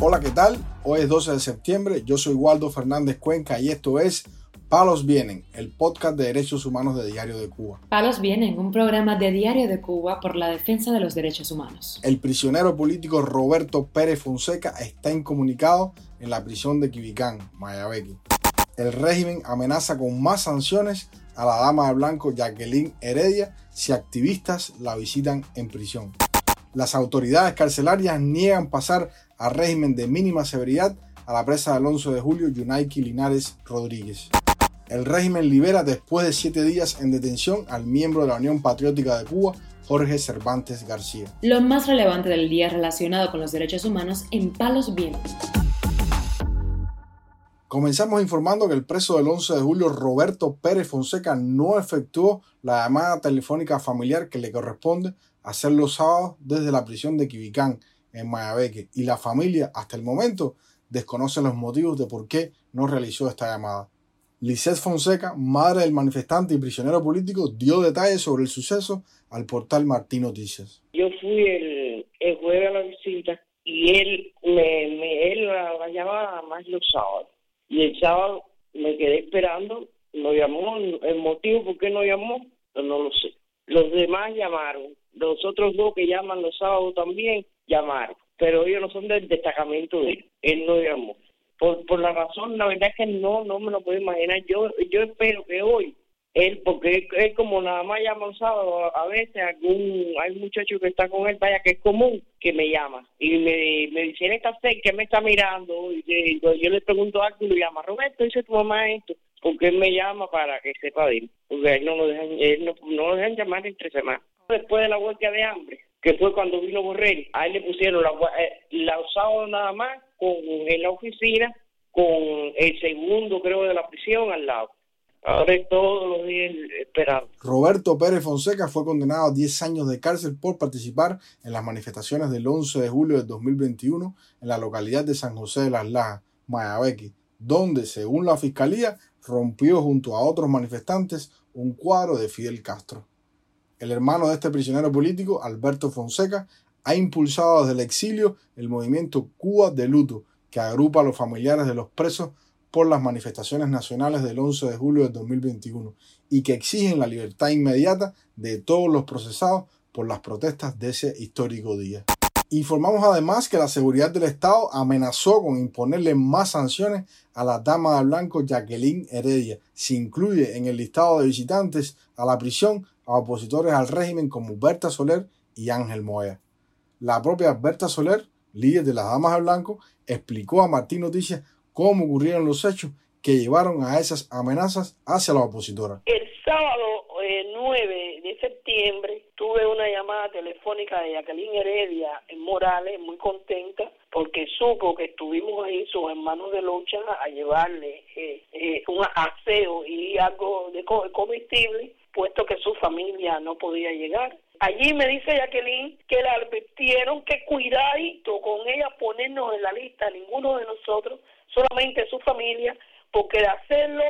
Hola, ¿qué tal? Hoy es 12 de septiembre, yo soy Waldo Fernández Cuenca y esto es Palos Vienen, el podcast de derechos humanos de Diario de Cuba. Palos Vienen, un programa de Diario de Cuba por la defensa de los derechos humanos. El prisionero político Roberto Pérez Fonseca está incomunicado en la prisión de Quibicán, Mayabeque. El régimen amenaza con más sanciones a la dama de blanco Jacqueline Heredia si activistas la visitan en prisión. Las autoridades carcelarias niegan pasar a régimen de mínima severidad a la presa del 11 de julio Yunaiki Linares Rodríguez. El régimen libera después de siete días en detención al miembro de la Unión Patriótica de Cuba, Jorge Cervantes García. Lo más relevante del día relacionado con los derechos humanos en Palos Vientos. Comenzamos informando que el preso del 11 de julio, Roberto Pérez Fonseca, no efectuó la llamada telefónica familiar que le corresponde hacer los sábados desde la prisión de Quibicán, en Mayabeque, y la familia, hasta el momento, desconoce los motivos de por qué no realizó esta llamada. Lisette Fonseca, madre del manifestante y prisionero político, dio detalles sobre el suceso al portal Martín Noticias. Yo fui el, jueves a la visita y él me, me él la, llamaba más los sábados. Y el sábado me quedé esperando, no llamó, el motivo por qué no llamó, no lo sé. Los demás llamaron, los otros dos que llaman los sábados también llamaron, pero ellos no son del destacamento de él, él no llamó por, por la razón, la verdad es que no, no me lo puedo imaginar. Yo, yo espero que hoy él, porque es como nada más llama un sábado, a veces algún, hay muchacho que está con él, vaya que es común, que me llama. Y me, me dice, él está cerca, me está mirando, y yo, le pregunto algo y lo llama, Roberto, dice tu mamá esto, porque él me llama para que sepa de él, porque él no lo dejan, él no, no lo dejan llamar entre semanas. Después de la huelga de hambre, que fue cuando vino Borrell, a él le pusieron la, eh, la sábados nada más con, en la oficina con el segundo, creo, de la prisión al lado. Ahora es todos los días esperando. Roberto Pérez Fonseca fue condenado a 10 años de cárcel por participar en las manifestaciones del 11 de julio de 2021 en la localidad de San José de las Lajas, Mayabeque, donde, según la fiscalía, rompió junto a otros manifestantes un cuadro de Fidel Castro. El hermano de este prisionero político, Alberto Fonseca, ha impulsado desde el exilio el movimiento Cuba de Luto, que agrupa a los familiares de los presos por las manifestaciones nacionales del 11 de julio de 2021 y que exigen la libertad inmediata de todos los procesados por las protestas de ese histórico día. Informamos además que la seguridad del Estado amenazó con imponerle más sanciones a la dama de blanco Jacqueline Heredia. Se incluye en el listado de visitantes a la prisión a opositores al régimen como Berta Soler y Ángel Moya. La propia Berta Soler, líder de las Damas de Blanco, explicó a Martín Noticias cómo ocurrieron los hechos que llevaron a esas amenazas hacia la opositora. El sábado 9 eh, de septiembre tuve una llamada telefónica de Jacqueline Heredia en Morales, muy contenta, porque supo que estuvimos ahí, sus hermanos de lucha, a llevarle eh, eh, un aseo y algo de comestible, puesto que su familia no podía llegar. Allí me dice Jacqueline que le advirtieron que cuidadito con ella ponernos en la lista, ninguno de nosotros, solamente su familia, porque de hacerlo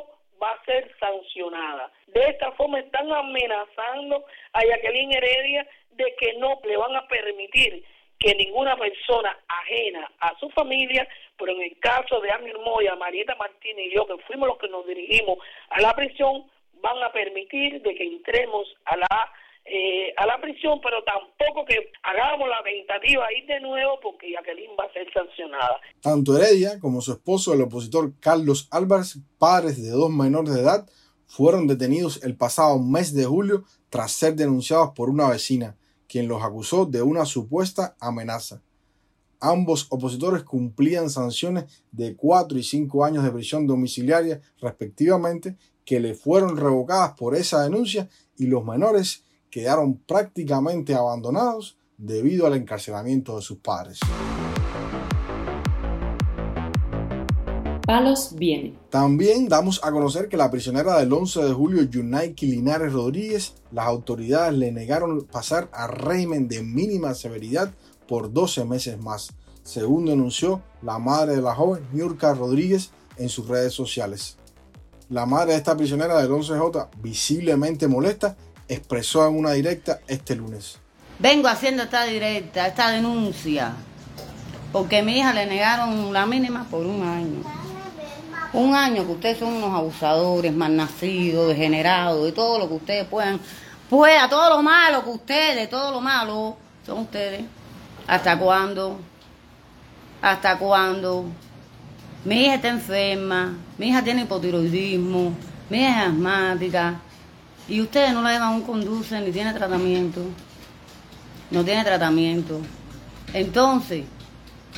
va a ser sancionada. De esta forma están amenazando a Jacqueline Heredia de que no le van a permitir que ninguna persona ajena a su familia, pero en el caso de Amir Moya, Marieta Martínez y yo, que fuimos los que nos dirigimos a la prisión, van a permitir de que entremos a la eh, a la prisión, pero tampoco que hagamos la tentativa ir de nuevo porque Jacqueline va a ser sancionada. Tanto Heredia como su esposo, el opositor Carlos Álvarez, padres de dos menores de edad, fueron detenidos el pasado mes de julio tras ser denunciados por una vecina, quien los acusó de una supuesta amenaza. Ambos opositores cumplían sanciones de cuatro y cinco años de prisión domiciliaria respectivamente que le fueron revocadas por esa denuncia y los menores quedaron prácticamente abandonados debido al encarcelamiento de sus padres. Palos viene. También damos a conocer que la prisionera del 11 de julio, Yunaiki Linares Rodríguez, las autoridades le negaron pasar a régimen de mínima severidad por 12 meses más, según denunció la madre de la joven, Nurka Rodríguez, en sus redes sociales. La madre de esta prisionera del 11J, visiblemente molesta, expresó en una directa este lunes. Vengo haciendo esta directa, esta denuncia, Porque a mi hija le negaron la mínima por un año. Un año que ustedes son unos abusadores, malnacidos, degenerados, de todo lo que ustedes puedan. Pueda, todo lo malo que ustedes, todo lo malo, son ustedes. ¿Hasta cuándo? ¿Hasta cuándo? Mi hija está enferma, mi hija tiene hipotiroidismo, mi hija es asmática. Y ustedes no la llevan un conduce ni tiene tratamiento. No tiene tratamiento. Entonces,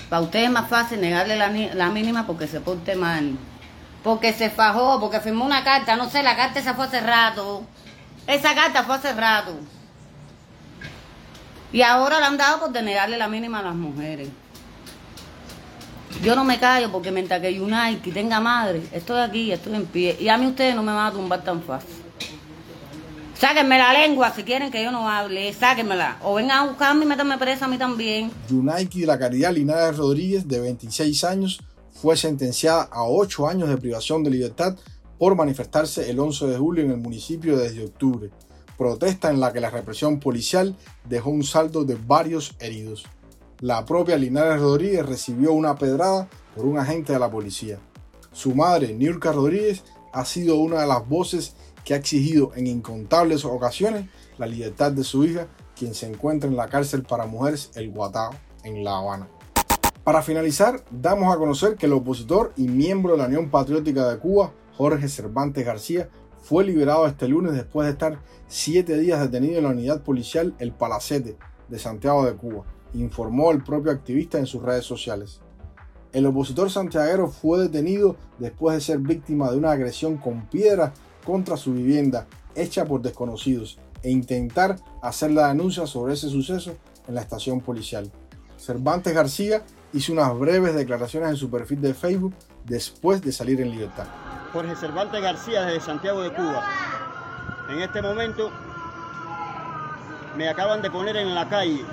para ustedes es más fácil negarle la, la mínima porque se porte mal. Porque se fajó, porque firmó una carta. No sé, la carta esa fue hace rato. Esa carta fue hace rato. Y ahora la han dado por denegarle la mínima a las mujeres. Yo no me callo porque mientras que United tenga madre, estoy aquí, estoy en pie. Y a mí ustedes no me van a tumbar tan fácil. Sáquenme la lengua si quieren que yo no hable, sáquenmela. O vengan a buscarme y métanme presa a mí también. Yunaiki de la Caridad Linares Rodríguez, de 26 años, fue sentenciada a 8 años de privación de libertad por manifestarse el 11 de julio en el municipio desde octubre. Protesta en la que la represión policial dejó un saldo de varios heridos la propia Linares Rodríguez recibió una pedrada por un agente de la policía. Su madre, Niurka Rodríguez, ha sido una de las voces que ha exigido en incontables ocasiones la libertad de su hija, quien se encuentra en la cárcel para mujeres El Guatao, en La Habana. Para finalizar, damos a conocer que el opositor y miembro de la Unión Patriótica de Cuba, Jorge Cervantes García, fue liberado este lunes después de estar siete días detenido en la unidad policial El Palacete de Santiago de Cuba informó el propio activista en sus redes sociales. El opositor santiaguero fue detenido después de ser víctima de una agresión con piedra contra su vivienda hecha por desconocidos e intentar hacer la denuncia sobre ese suceso en la estación policial. Cervantes García hizo unas breves declaraciones en su perfil de Facebook después de salir en libertad. Jorge Cervantes García desde Santiago de Cuba. En este momento me acaban de poner en la calle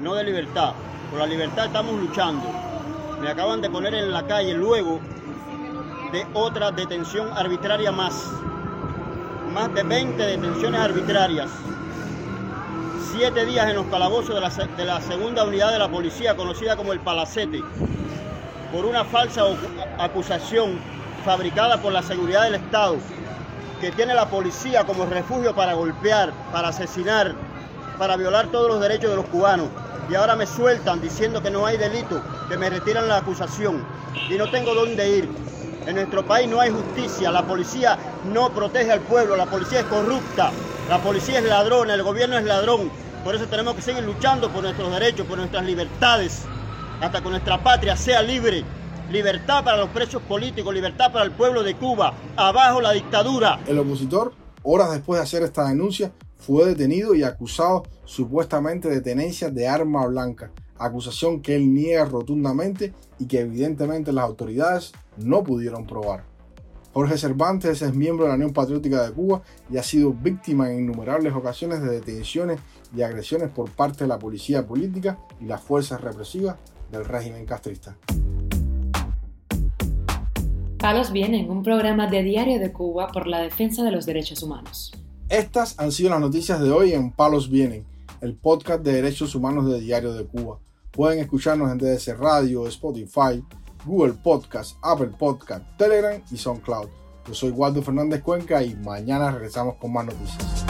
no de libertad. Por la libertad estamos luchando. Me acaban de poner en la calle luego de otra detención arbitraria más. Más de 20 detenciones arbitrarias. Siete días en los calabozos de la, de la segunda unidad de la policía, conocida como el Palacete, por una falsa acusación fabricada por la seguridad del Estado, que tiene la policía como refugio para golpear, para asesinar, para violar todos los derechos de los cubanos y ahora me sueltan diciendo que no hay delito, que me retiran la acusación y no tengo dónde ir. En nuestro país no hay justicia, la policía no protege al pueblo, la policía es corrupta, la policía es ladrona, el gobierno es ladrón. Por eso tenemos que seguir luchando por nuestros derechos, por nuestras libertades, hasta que nuestra patria sea libre. Libertad para los presos políticos, libertad para el pueblo de Cuba, abajo la dictadura. El opositor, horas después de hacer esta denuncia, fue detenido y acusado supuestamente de tenencia de arma blanca, acusación que él niega rotundamente y que evidentemente las autoridades no pudieron probar. Jorge Cervantes es miembro de la Unión Patriótica de Cuba y ha sido víctima en innumerables ocasiones de detenciones y agresiones por parte de la policía política y las fuerzas represivas del régimen castrista. Palos Vienen, un programa de Diario de Cuba por la defensa de los derechos humanos. Estas han sido las noticias de hoy en Palos Vienen, el podcast de derechos humanos de Diario de Cuba. Pueden escucharnos en DDC Radio, Spotify, Google Podcast, Apple Podcast, Telegram y SoundCloud. Yo soy Waldo Fernández Cuenca y mañana regresamos con más noticias.